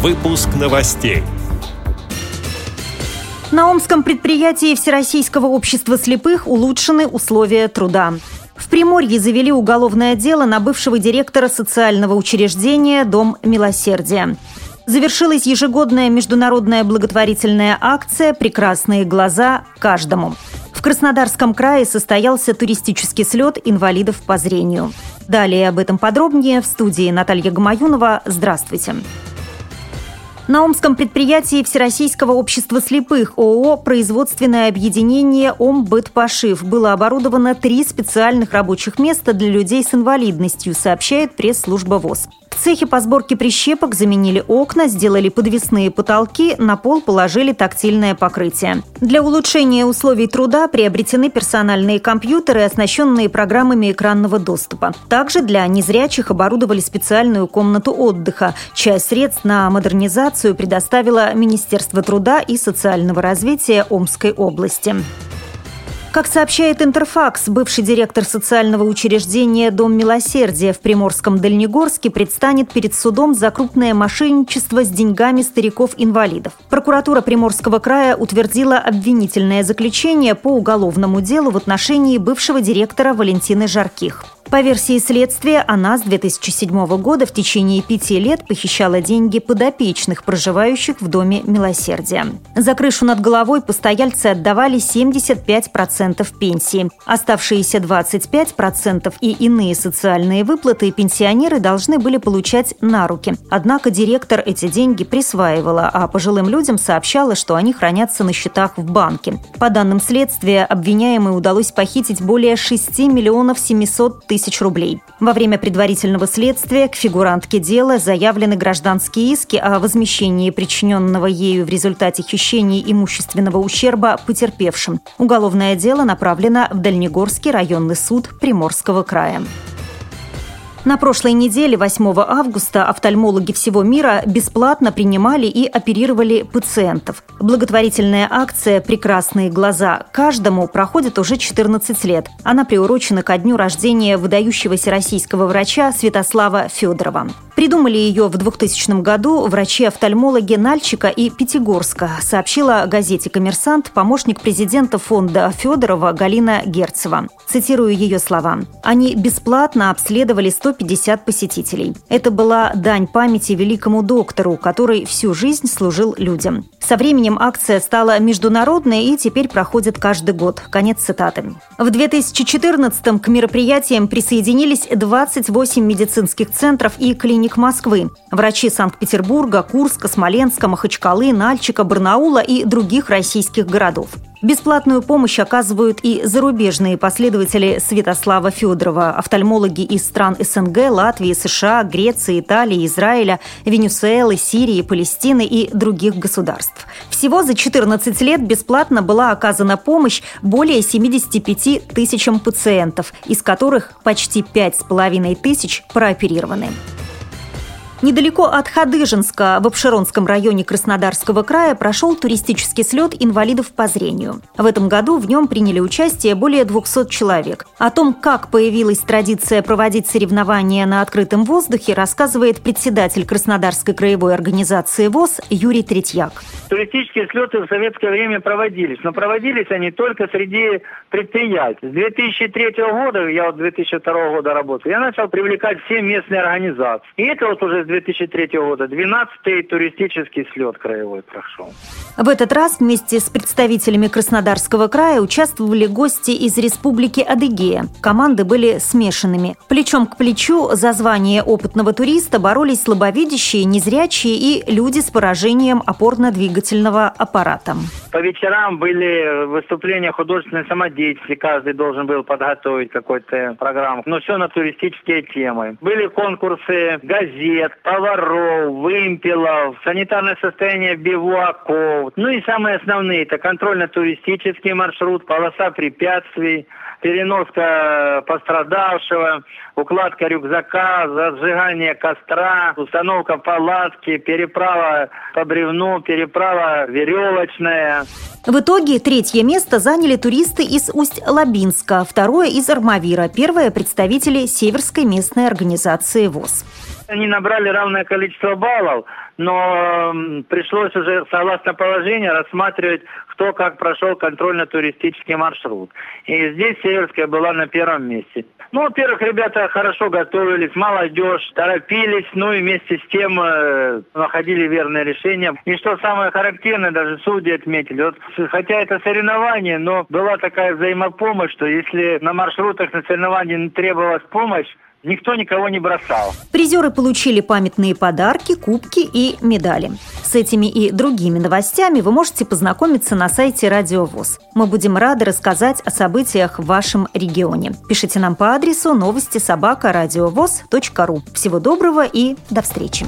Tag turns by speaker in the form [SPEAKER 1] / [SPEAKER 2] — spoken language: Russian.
[SPEAKER 1] Выпуск новостей.
[SPEAKER 2] На Омском предприятии Всероссийского общества слепых улучшены условия труда. В Приморье завели уголовное дело на бывшего директора социального учреждения «Дом милосердия». Завершилась ежегодная международная благотворительная акция «Прекрасные глаза каждому». В Краснодарском крае состоялся туристический слет инвалидов по зрению. Далее об этом подробнее в студии Наталья Гамаюнова. Здравствуйте. На Омском предприятии Всероссийского общества слепых ООО «Производственное объединение Омбытпошив» было оборудовано три специальных рабочих места для людей с инвалидностью, сообщает пресс-служба ВОЗ. В цехе по сборке прищепок заменили окна, сделали подвесные потолки, на пол положили тактильное покрытие. Для улучшения условий труда приобретены персональные компьютеры, оснащенные программами экранного доступа. Также для незрячих оборудовали специальную комнату отдыха. Часть средств на модернизацию предоставило Министерство труда и социального развития Омской области. Как сообщает Интерфакс, бывший директор социального учреждения «Дом милосердия» в Приморском Дальнегорске предстанет перед судом за крупное мошенничество с деньгами стариков-инвалидов. Прокуратура Приморского края утвердила обвинительное заключение по уголовному делу в отношении бывшего директора Валентины Жарких. По версии следствия, она с 2007 года в течение пяти лет похищала деньги подопечных, проживающих в Доме Милосердия. За крышу над головой постояльцы отдавали 75% пенсии. Оставшиеся 25% и иные социальные выплаты пенсионеры должны были получать на руки. Однако директор эти деньги присваивала, а пожилым людям сообщала, что они хранятся на счетах в банке. По данным следствия, обвиняемой удалось похитить более 6 миллионов 700 тысяч тысяч рублей. Во время предварительного следствия к фигурантке дела заявлены гражданские иски о возмещении причиненного ею в результате хищений имущественного ущерба потерпевшим. Уголовное дело направлено в Дальнегорский районный суд Приморского края. На прошлой неделе, 8 августа, офтальмологи всего мира бесплатно принимали и оперировали пациентов. Благотворительная акция «Прекрасные глаза» каждому проходит уже 14 лет. Она приурочена ко дню рождения выдающегося российского врача Святослава Федорова. Придумали ее в 2000 году врачи-офтальмологи Нальчика и Пятигорска, сообщила газете «Коммерсант» помощник президента фонда Федорова Галина Герцева. Цитирую ее слова. «Они бесплатно обследовали 150 посетителей. Это была дань памяти великому доктору, который всю жизнь служил людям. Со временем акция стала международной и теперь проходит каждый год». Конец цитаты. В 2014 к мероприятиям присоединились 28 медицинских центров и клиник Москвы. Врачи Санкт-Петербурга, Курска, Смоленска, Махачкалы, Нальчика, Барнаула и других российских городов. Бесплатную помощь оказывают и зарубежные последователи Святослава Федорова, офтальмологи из стран СНГ, Латвии, США, Греции, Италии, Израиля, Венесуэлы, Сирии, Палестины и других государств. Всего за 14 лет бесплатно была оказана помощь более 75 тысячам пациентов, из которых почти 5,5 тысяч прооперированы. Недалеко от Хадыженска в Обширонском районе Краснодарского края прошел туристический слет инвалидов по зрению. В этом году в нем приняли участие более 200 человек. О том, как появилась традиция проводить соревнования на открытом воздухе, рассказывает председатель Краснодарской краевой организации ВОЗ Юрий Третьяк.
[SPEAKER 3] Туристические слеты в советское время проводились, но проводились они только среди предприятий. С 2003 года, я вот 2002 года работаю, я начал привлекать все местные организации. И это вот уже 2003 года 12-й туристический слет краевой прошел.
[SPEAKER 2] В этот раз вместе с представителями Краснодарского края участвовали гости из Республики Адыгея. Команды были смешанными. Плечом к плечу за звание опытного туриста боролись слабовидящие, незрячие и люди с поражением опорно-двигательного аппарата.
[SPEAKER 3] По вечерам были выступления художественной самодеятельности, каждый должен был подготовить какую-то программу, но все на туристические темы. Были конкурсы газет, поваров, вымпелов, санитарное состояние бивуаков. Ну и самые основные, это контрольно-туристический маршрут, полоса препятствий, переноска пострадавшего, укладка рюкзака, зажигание костра, установка палатки, переправа по бревну, переправа веревочная.
[SPEAKER 2] В итоге третье место заняли туристы из Усть-Лабинска, второе из Армавира, первое – представители Северской местной организации ВОЗ.
[SPEAKER 3] Они набрали равное количество баллов, но пришлось уже, согласно положению, рассматривать, кто как прошел контрольно-туристический маршрут. И здесь Северская была на первом месте. Ну, во-первых, ребята хорошо готовились, молодежь, торопились, ну и вместе с тем э, находили верное решение. И что самое характерное, даже судьи отметили, вот, хотя это соревнование, но была такая взаимопомощь, что если на маршрутах на соревновании требовалась помощь, Никто никого не бросал.
[SPEAKER 2] Призеры получили памятные подарки, кубки и медали. С этими и другими новостями вы можете познакомиться на сайте Радио ВОЗ. Мы будем рады рассказать о событиях в вашем регионе. Пишите нам по адресу новости собака ру. Всего доброго и до встречи.